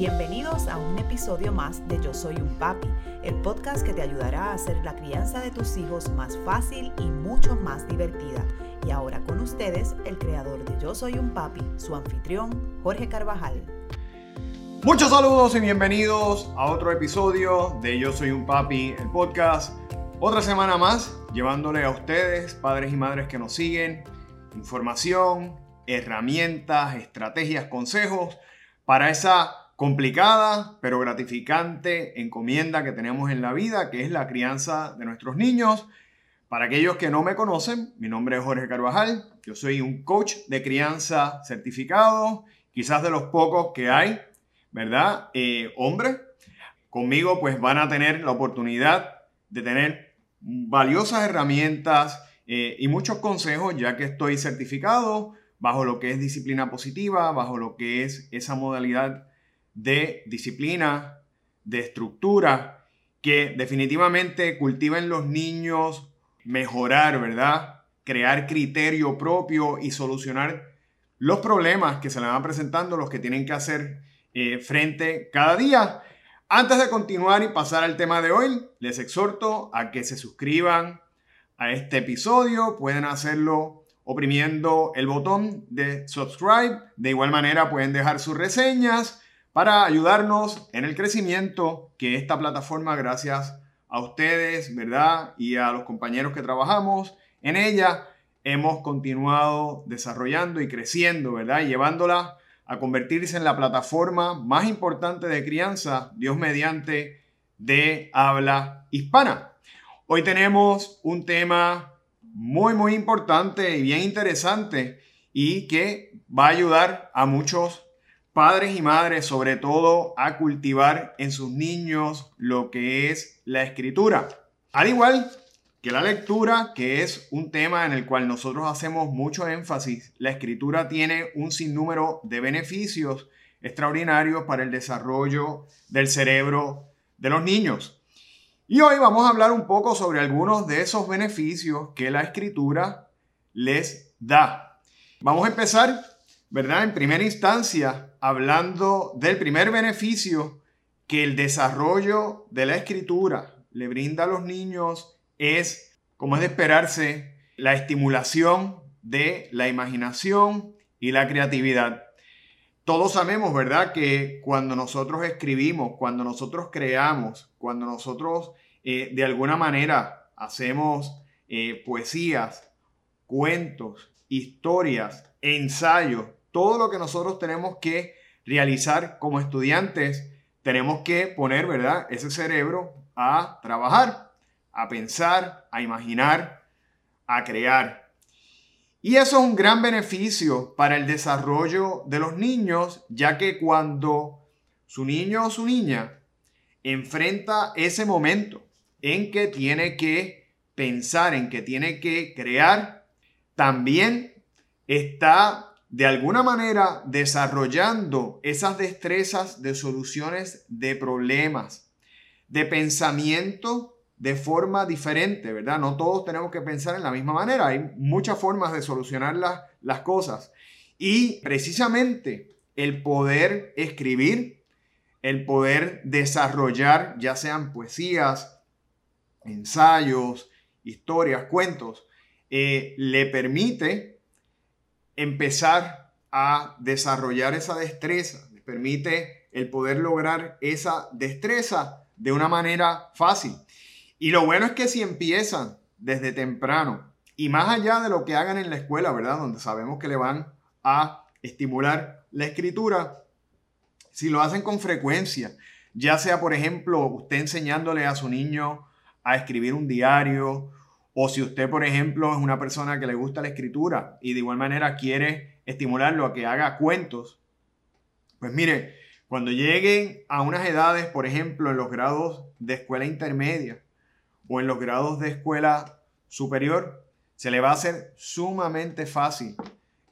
Bienvenidos a un episodio más de Yo Soy un Papi, el podcast que te ayudará a hacer la crianza de tus hijos más fácil y mucho más divertida. Y ahora con ustedes, el creador de Yo Soy un Papi, su anfitrión, Jorge Carvajal. Muchos saludos y bienvenidos a otro episodio de Yo Soy un Papi, el podcast. Otra semana más, llevándole a ustedes, padres y madres que nos siguen, información, herramientas, estrategias, consejos para esa complicada pero gratificante encomienda que tenemos en la vida, que es la crianza de nuestros niños. Para aquellos que no me conocen, mi nombre es Jorge Carvajal, yo soy un coach de crianza certificado, quizás de los pocos que hay, ¿verdad? Eh, hombre, conmigo pues van a tener la oportunidad de tener valiosas herramientas eh, y muchos consejos, ya que estoy certificado bajo lo que es disciplina positiva, bajo lo que es esa modalidad de disciplina, de estructura, que definitivamente cultiva en los niños mejorar, ¿verdad? Crear criterio propio y solucionar los problemas que se le van presentando, los que tienen que hacer eh, frente cada día. Antes de continuar y pasar al tema de hoy, les exhorto a que se suscriban a este episodio. Pueden hacerlo oprimiendo el botón de subscribe. De igual manera pueden dejar sus reseñas para ayudarnos en el crecimiento que esta plataforma, gracias a ustedes, ¿verdad? Y a los compañeros que trabajamos en ella, hemos continuado desarrollando y creciendo, ¿verdad? Llevándola a convertirse en la plataforma más importante de crianza, Dios mediante, de habla hispana. Hoy tenemos un tema muy, muy importante y bien interesante y que va a ayudar a muchos padres y madres, sobre todo, a cultivar en sus niños lo que es la escritura. Al igual que la lectura, que es un tema en el cual nosotros hacemos mucho énfasis, la escritura tiene un sinnúmero de beneficios extraordinarios para el desarrollo del cerebro de los niños. Y hoy vamos a hablar un poco sobre algunos de esos beneficios que la escritura les da. Vamos a empezar, ¿verdad? En primera instancia, hablando del primer beneficio que el desarrollo de la escritura le brinda a los niños es, como es de esperarse, la estimulación de la imaginación y la creatividad. Todos sabemos, ¿verdad?, que cuando nosotros escribimos, cuando nosotros creamos, cuando nosotros eh, de alguna manera hacemos eh, poesías, cuentos, historias, ensayos, todo lo que nosotros tenemos que realizar como estudiantes, tenemos que poner, ¿verdad?, ese cerebro a trabajar, a pensar, a imaginar, a crear. Y eso es un gran beneficio para el desarrollo de los niños, ya que cuando su niño o su niña enfrenta ese momento en que tiene que pensar, en que tiene que crear, también está de alguna manera desarrollando esas destrezas de soluciones de problemas, de pensamiento de forma diferente, ¿verdad? No todos tenemos que pensar en la misma manera, hay muchas formas de solucionar las cosas. Y precisamente el poder escribir, el poder desarrollar, ya sean poesías, ensayos, historias, cuentos, eh, le permite empezar a desarrollar esa destreza, le permite el poder lograr esa destreza de una manera fácil. Y lo bueno es que si empiezan desde temprano y más allá de lo que hagan en la escuela, ¿verdad? Donde sabemos que le van a estimular la escritura, si lo hacen con frecuencia, ya sea por ejemplo usted enseñándole a su niño a escribir un diario, o si usted, por ejemplo, es una persona que le gusta la escritura y de igual manera quiere estimularlo a que haga cuentos, pues mire, cuando lleguen a unas edades, por ejemplo, en los grados de escuela intermedia o en los grados de escuela superior, se le va a hacer sumamente fácil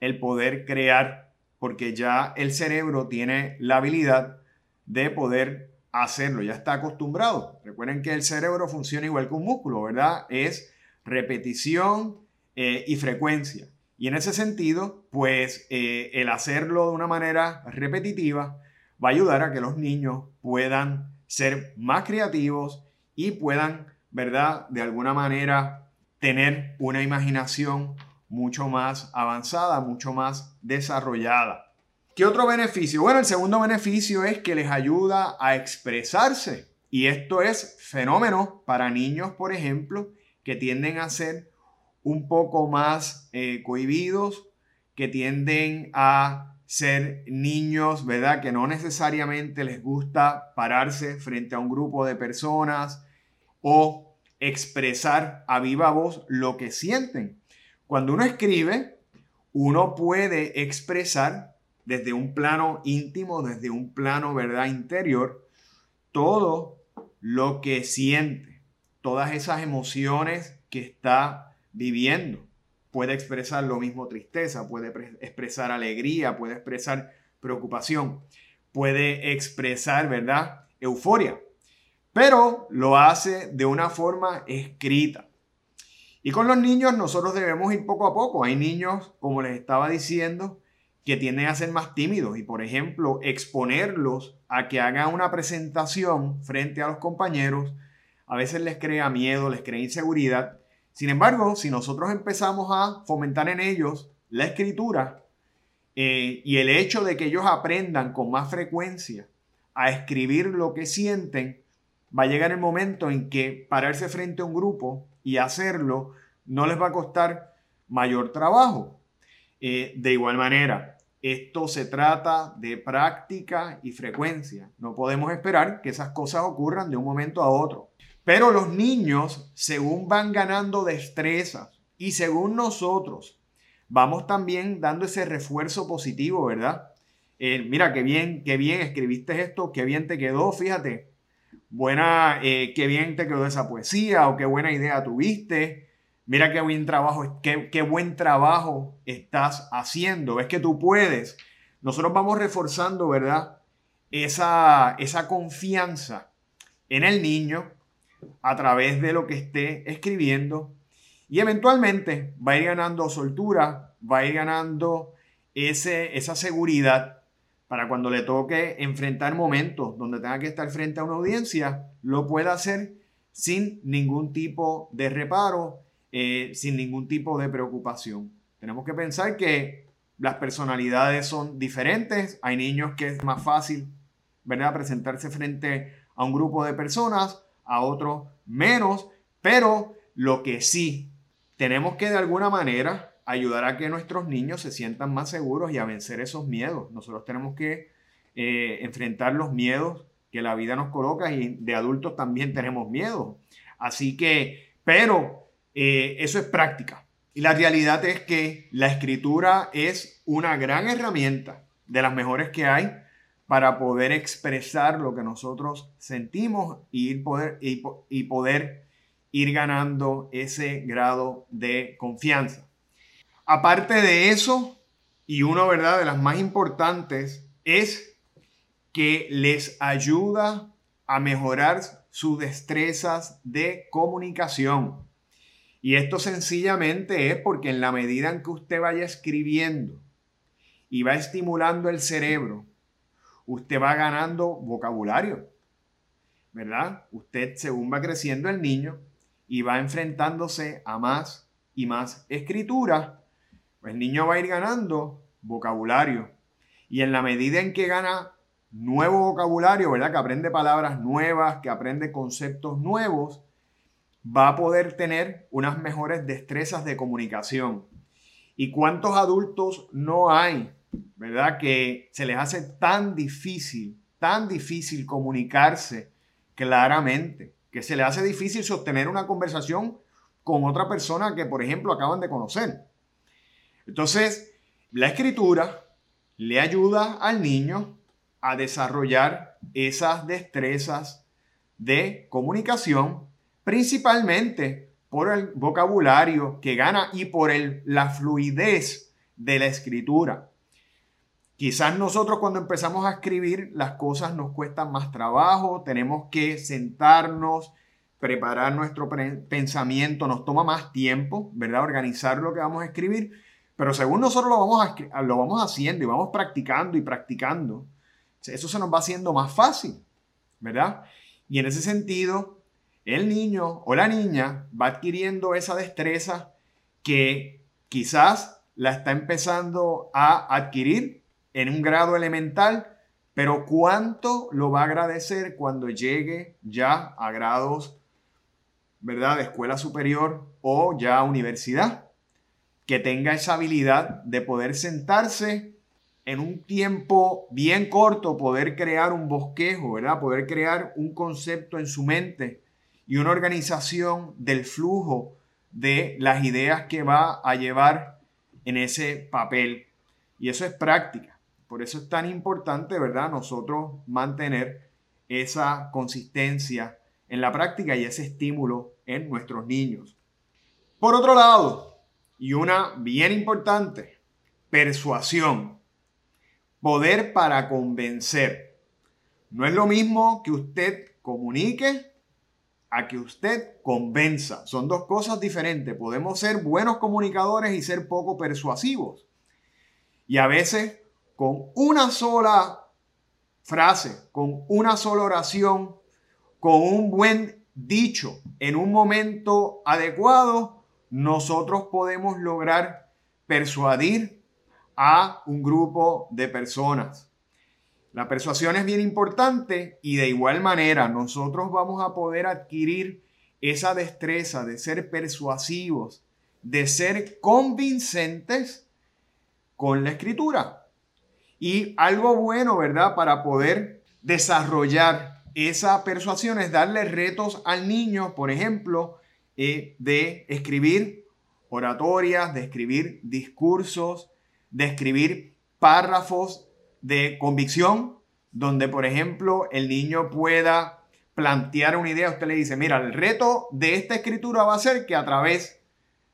el poder crear, porque ya el cerebro tiene la habilidad de poder hacerlo, ya está acostumbrado. Recuerden que el cerebro funciona igual que un músculo, ¿verdad? Es repetición eh, y frecuencia. Y en ese sentido, pues eh, el hacerlo de una manera repetitiva va a ayudar a que los niños puedan ser más creativos y puedan, ¿verdad? De alguna manera tener una imaginación mucho más avanzada, mucho más desarrollada. ¿Qué otro beneficio? Bueno, el segundo beneficio es que les ayuda a expresarse. Y esto es fenómeno para niños, por ejemplo, que tienden a ser un poco más eh, cohibidos, que tienden a ser niños, ¿verdad? Que no necesariamente les gusta pararse frente a un grupo de personas o expresar a viva voz lo que sienten. Cuando uno escribe, uno puede expresar desde un plano íntimo, desde un plano, ¿verdad?, interior, todo lo que siente, todas esas emociones que está viviendo. Puede expresar lo mismo tristeza, puede expresar alegría, puede expresar preocupación, puede expresar, ¿verdad?, euforia, pero lo hace de una forma escrita. Y con los niños nosotros debemos ir poco a poco. Hay niños, como les estaba diciendo, que tienden a ser más tímidos y, por ejemplo, exponerlos a que hagan una presentación frente a los compañeros, a veces les crea miedo, les crea inseguridad. Sin embargo, si nosotros empezamos a fomentar en ellos la escritura eh, y el hecho de que ellos aprendan con más frecuencia a escribir lo que sienten, va a llegar el momento en que pararse frente a un grupo y hacerlo no les va a costar mayor trabajo. Eh, de igual manera, esto se trata de práctica y frecuencia. No podemos esperar que esas cosas ocurran de un momento a otro. Pero los niños, según van ganando destrezas y según nosotros, vamos también dando ese refuerzo positivo, ¿verdad? Eh, mira, qué bien, qué bien escribiste esto, qué bien te quedó, fíjate. Buena, eh, qué bien te quedó esa poesía o qué buena idea tuviste mira qué buen trabajo, qué, buen trabajo estás haciendo, ves que tú puedes. Nosotros vamos reforzando, ¿verdad? Esa, esa confianza en el niño a través de lo que esté escribiendo y eventualmente va a ir ganando soltura, va a ir ganando ese, esa seguridad para cuando le toque enfrentar momentos donde tenga que estar frente a una audiencia, lo pueda hacer sin ningún tipo de reparo eh, sin ningún tipo de preocupación. Tenemos que pensar que las personalidades son diferentes. Hay niños que es más fácil, ¿verdad?, presentarse frente a un grupo de personas, a otros menos, pero lo que sí, tenemos que de alguna manera ayudar a que nuestros niños se sientan más seguros y a vencer esos miedos. Nosotros tenemos que eh, enfrentar los miedos que la vida nos coloca y de adultos también tenemos miedo. Así que, pero eh, eso es práctica. Y la realidad es que la escritura es una gran herramienta de las mejores que hay para poder expresar lo que nosotros sentimos y poder, ir ganando ese grado de confianza. Aparte de eso, y uno ¿verdad? de las más importantes, es que les ayuda a mejorar sus destrezas de comunicación. Y esto sencillamente es porque en la medida en que usted vaya escribiendo y va estimulando el cerebro, usted va ganando vocabulario, ¿verdad? Usted según va creciendo el niño y va enfrentándose a más y más escritura, pues el niño va a ir ganando vocabulario. Y en la medida en que gana nuevo vocabulario, ¿verdad? Que aprende palabras nuevas, que aprende conceptos nuevos, va a poder tener unas mejores destrezas de comunicación. ¿Y cuántos adultos no hay, verdad? Que se les hace tan difícil, tan difícil comunicarse claramente, que se les hace difícil sostener una conversación con otra persona que, por ejemplo, acaban de conocer. Entonces, la escritura le ayuda al niño a desarrollar esas destrezas de comunicación principalmente por el vocabulario que gana y por el, la fluidez de la escritura. Quizás nosotros cuando empezamos a escribir las cosas nos cuestan más trabajo, tenemos que sentarnos, preparar nuestro pensamiento, nos toma más tiempo, ¿verdad? Organizar lo que vamos a escribir, pero según nosotros lo vamos, a, lo vamos haciendo y vamos practicando y practicando, Eso se nos va haciendo más fácil, ¿verdad? Y en ese sentido, el niño o la niña va adquiriendo esa destreza que quizás la está empezando a adquirir en un grado elemental, pero cuánto lo va a agradecer cuando llegue ya a grados, ¿verdad?, de escuela superior o ya universidad, que tenga esa habilidad de poder sentarse en un tiempo bien corto, poder crear un bosquejo, ¿verdad?, poder crear un concepto en su mente y una organización del flujo de las ideas que va a llevar en ese papel. Y eso es práctica. Por eso es tan importante, ¿verdad? Nosotros mantener esa consistencia en la práctica y ese estímulo en nuestros niños. Por otro lado, y una bien importante, persuasión. Poder para convencer. No es lo mismo que usted comunique a que usted convenza. Son dos cosas diferentes. Podemos ser buenos comunicadores y ser poco persuasivos. Y a veces con una sola frase, con una sola oración, con un buen dicho en un momento adecuado, nosotros podemos lograr persuadir a un grupo de personas. La persuasión es bien importante y de igual manera nosotros vamos a poder adquirir esa destreza de ser persuasivos, de ser convincentes con la escritura. Y algo bueno, ¿verdad? Para poder desarrollar esa persuasión es darle retos al niño, por ejemplo, eh, de escribir oratorias, de escribir discursos, de escribir párrafos de convicción, donde, por ejemplo, el niño pueda plantear una idea. Usted le dice, mira, el reto de esta escritura va a ser que a través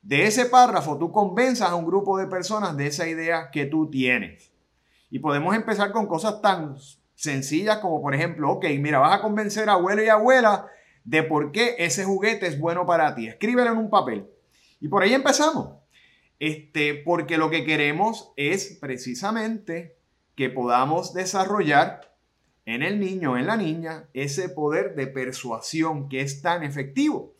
de ese párrafo tú convenzas a un grupo de personas de esa idea que tú tienes. Y podemos empezar con cosas tan sencillas como, por ejemplo, ok, mira, vas a convencer a abuelo y abuela de por qué ese juguete es bueno para ti. Escríbelo en un papel. Y por ahí empezamos. Este, porque lo que queremos es precisamente que podamos desarrollar en el niño, en la niña, ese poder de persuasión que es tan efectivo.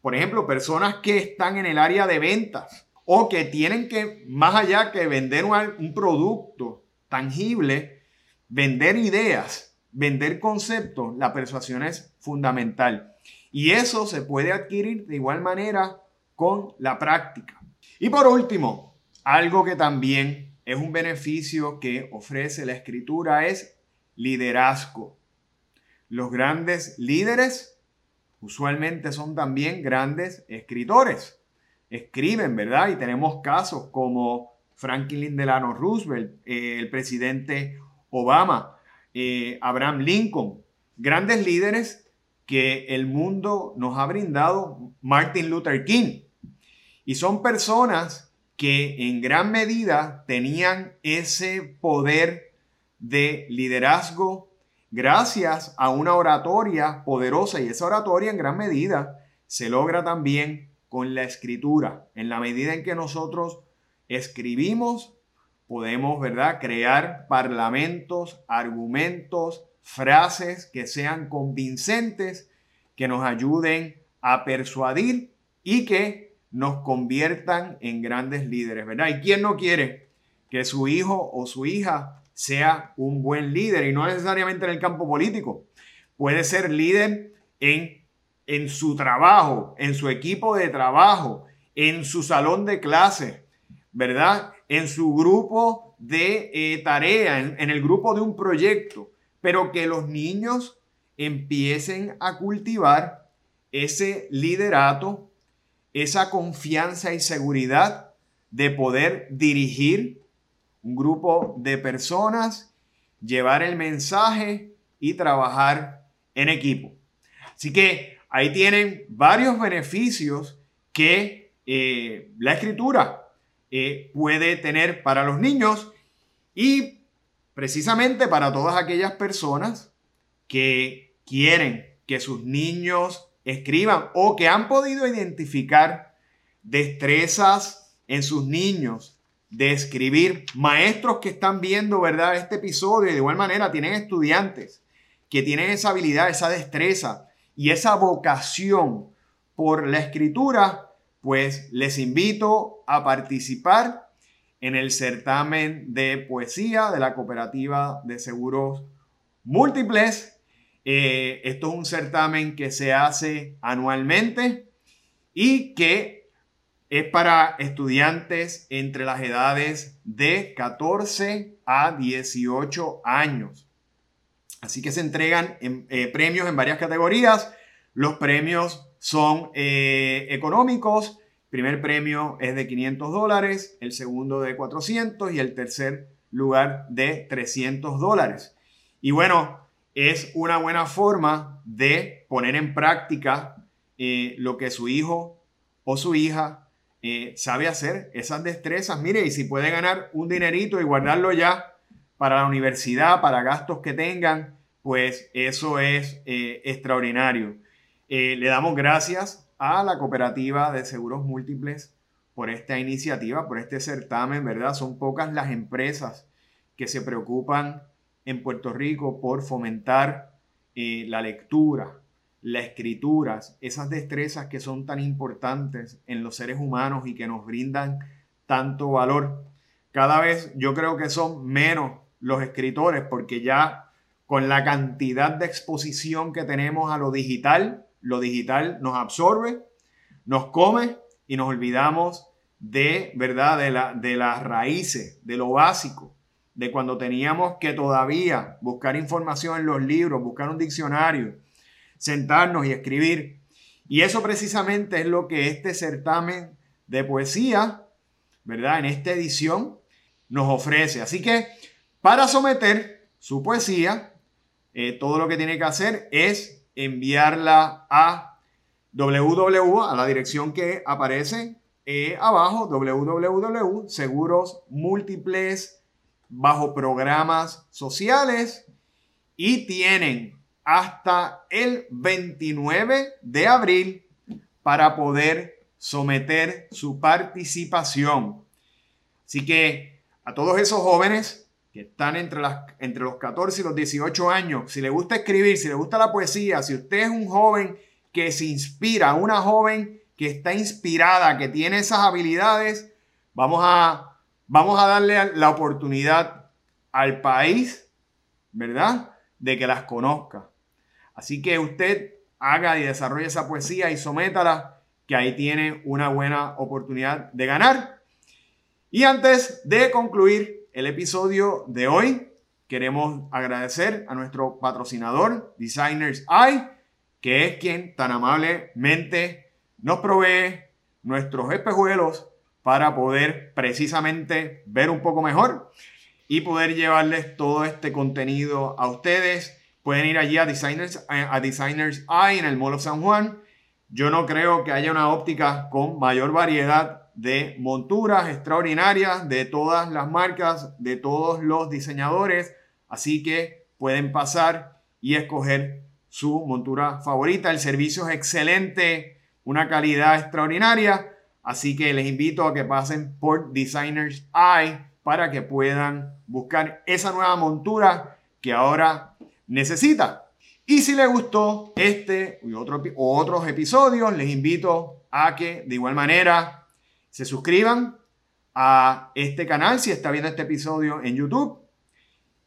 Por ejemplo, personas que están en el área de ventas o que tienen que, más allá que vender un producto, tangible, vender ideas, vender conceptos, la persuasión es fundamental. Y eso se puede adquirir de igual manera con la práctica. Y por último, algo que también es un beneficio que ofrece la escritura es liderazgo. Los grandes líderes usualmente son también grandes escritores. Escriben, ¿verdad? Y tenemos casos como Franklin Delano Roosevelt, eh, el presidente Obama, eh, Abraham Lincoln, grandes líderes que el mundo nos ha brindado, Martin Luther King. Y son personas que en gran medida tenían ese poder de liderazgo gracias a una oratoria poderosa y esa oratoria en gran medida se logra también con la escritura. En la medida en que nosotros escribimos, podemos, ¿verdad?, crear parlamentos, argumentos, frases que sean convincentes, que nos ayuden a persuadir y que nos conviertan en grandes líderes, ¿verdad? ¿Y quién no quiere que su hijo o su hija sea un buen líder? Y no necesariamente en el campo político. Puede ser líder en, en su trabajo, en su equipo de trabajo, en su salón de clase, ¿verdad? En su grupo de eh, tarea, en, el grupo de un proyecto, pero que los niños empiecen a cultivar ese liderato, esa confianza y seguridad de poder dirigir un grupo de personas, llevar el mensaje y trabajar en equipo. Así que ahí tienen varios beneficios que eh, la escritura puede tener para los niños y precisamente para todas aquellas personas que quieren que sus niños escriban o que han podido identificar destrezas en sus niños de escribir. Maestros que están viendo, ¿verdad? Este episodio, de igual manera tienen estudiantes que tienen esa habilidad, esa destreza y esa vocación por la escritura, pues les invito a participar en el certamen de poesía de la Cooperativa de Seguros Múltiples. Eh, esto es un certamen que se hace anualmente y que es para estudiantes entre las edades de 14 a 18 años. Así que se entregan eh, premios en varias categorías. Los premios son eh, económicos. Primer premio es de 500 dólares, el segundo de 400 y el tercer lugar de 300 dólares. Y bueno, es una buena forma de poner en práctica eh, lo que su hijo o su hija sabe hacer, esas destrezas. Mire, y si puede ganar un dinerito y guardarlo ya para la universidad, para gastos que tengan, pues eso es eh, extraordinario. Eh, le damos gracias a la cooperativa de seguros múltiples por esta iniciativa, por este certamen, ¿verdad? Son pocas las empresas que se preocupan en Puerto Rico por fomentar eh, la lectura, la escritura, esas destrezas que son tan importantes en los seres humanos y que nos brindan tanto valor. Cada vez yo creo que son menos los escritores porque ya con la cantidad de exposición que tenemos a lo digital, lo digital nos absorbe, nos come y nos olvidamos de, ¿verdad? De, la, de las raíces, de lo básico, de cuando teníamos que todavía buscar información en los libros, buscar un diccionario, sentarnos y escribir. Y eso precisamente es lo que este certamen de poesía, ¿verdad? En esta edición nos ofrece. Así que para someter su poesía, eh, todo lo que tiene que hacer es enviarla a www, a la dirección que aparece eh, abajo, www, seguros múltiples bajo programas sociales y tienen hasta el 29 de abril para poder someter su participación. Así que a todos esos jóvenes están entre, las, entre los 14 y los 18 años, si le gusta escribir, si le gusta la poesía, si usted es un joven que se inspira, una joven que está inspirada, que tiene esas habilidades, vamos a, vamos a darle la oportunidad al país, ¿verdad? De que las conozca. Así que usted haga y desarrolle esa poesía y sométala, que ahí tiene una buena oportunidad de ganar. Y antes de concluir, el episodio de hoy. Queremos agradecer a nuestro patrocinador, Designers Eye, que es quien tan amablemente nos provee nuestros espejuelos para poder precisamente ver un poco mejor y poder llevarles todo este contenido a ustedes. Pueden ir allí a Designers, a Designers Eye en el Mall of San Juan. Yo no creo que haya una óptica con mayor variedad de monturas extraordinarias de todas las marcas, de todos los diseñadores. Así que pueden pasar y escoger su montura favorita. El servicio es excelente, una calidad extraordinaria. Así que les invito a que pasen por Designers Eye para que puedan buscar esa nueva montura que ahora necesita. Y si les gustó este y otro, otros episodios, les invito a que de igual manera se suscriban a este canal si está viendo este episodio en YouTube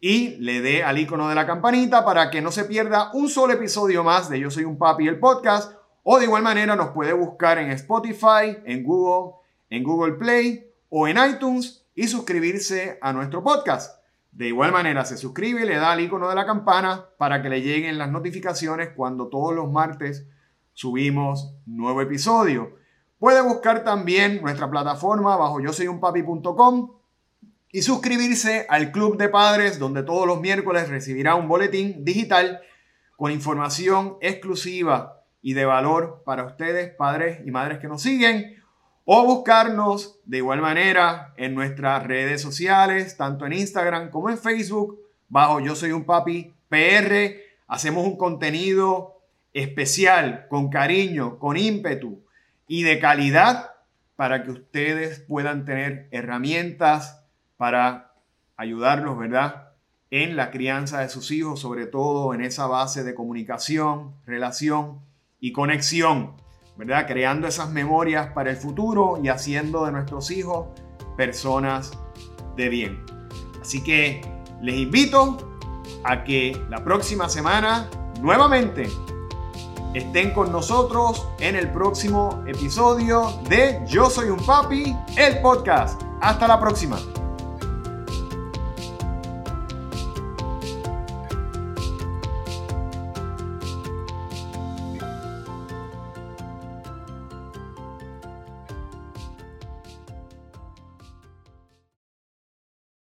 y le dé al icono de la campanita para que no se pierda un solo episodio más de Yo Soy un Papi, el podcast. O de igual manera nos puede buscar en Spotify, en Google, en Google Play o en iTunes y suscribirse a nuestro podcast. De igual manera se suscribe y le da al icono de la campana para que le lleguen las notificaciones cuando todos los martes subimos nuevo episodio. Puede buscar también nuestra plataforma bajo yo soy un papi.com y suscribirse al Club de Padres donde todos los miércoles recibirá un boletín digital con información exclusiva y de valor para ustedes, padres y madres que nos siguen, o buscarnos de igual manera en nuestras redes sociales, tanto en Instagram como en Facebook, bajo Yo Soy un Papi PR. Hacemos un contenido especial, con cariño, con ímpetu, y de calidad para que ustedes puedan tener herramientas para ayudarlos, ¿verdad? En la crianza de sus hijos, sobre todo en esa base de comunicación, relación y conexión, ¿verdad? Creando esas memorias para el futuro y haciendo de nuestros hijos personas de bien. Así que les invito a que la próxima semana nuevamente estén con nosotros en el próximo episodio de Yo Soy un Papi, el podcast. Hasta la próxima.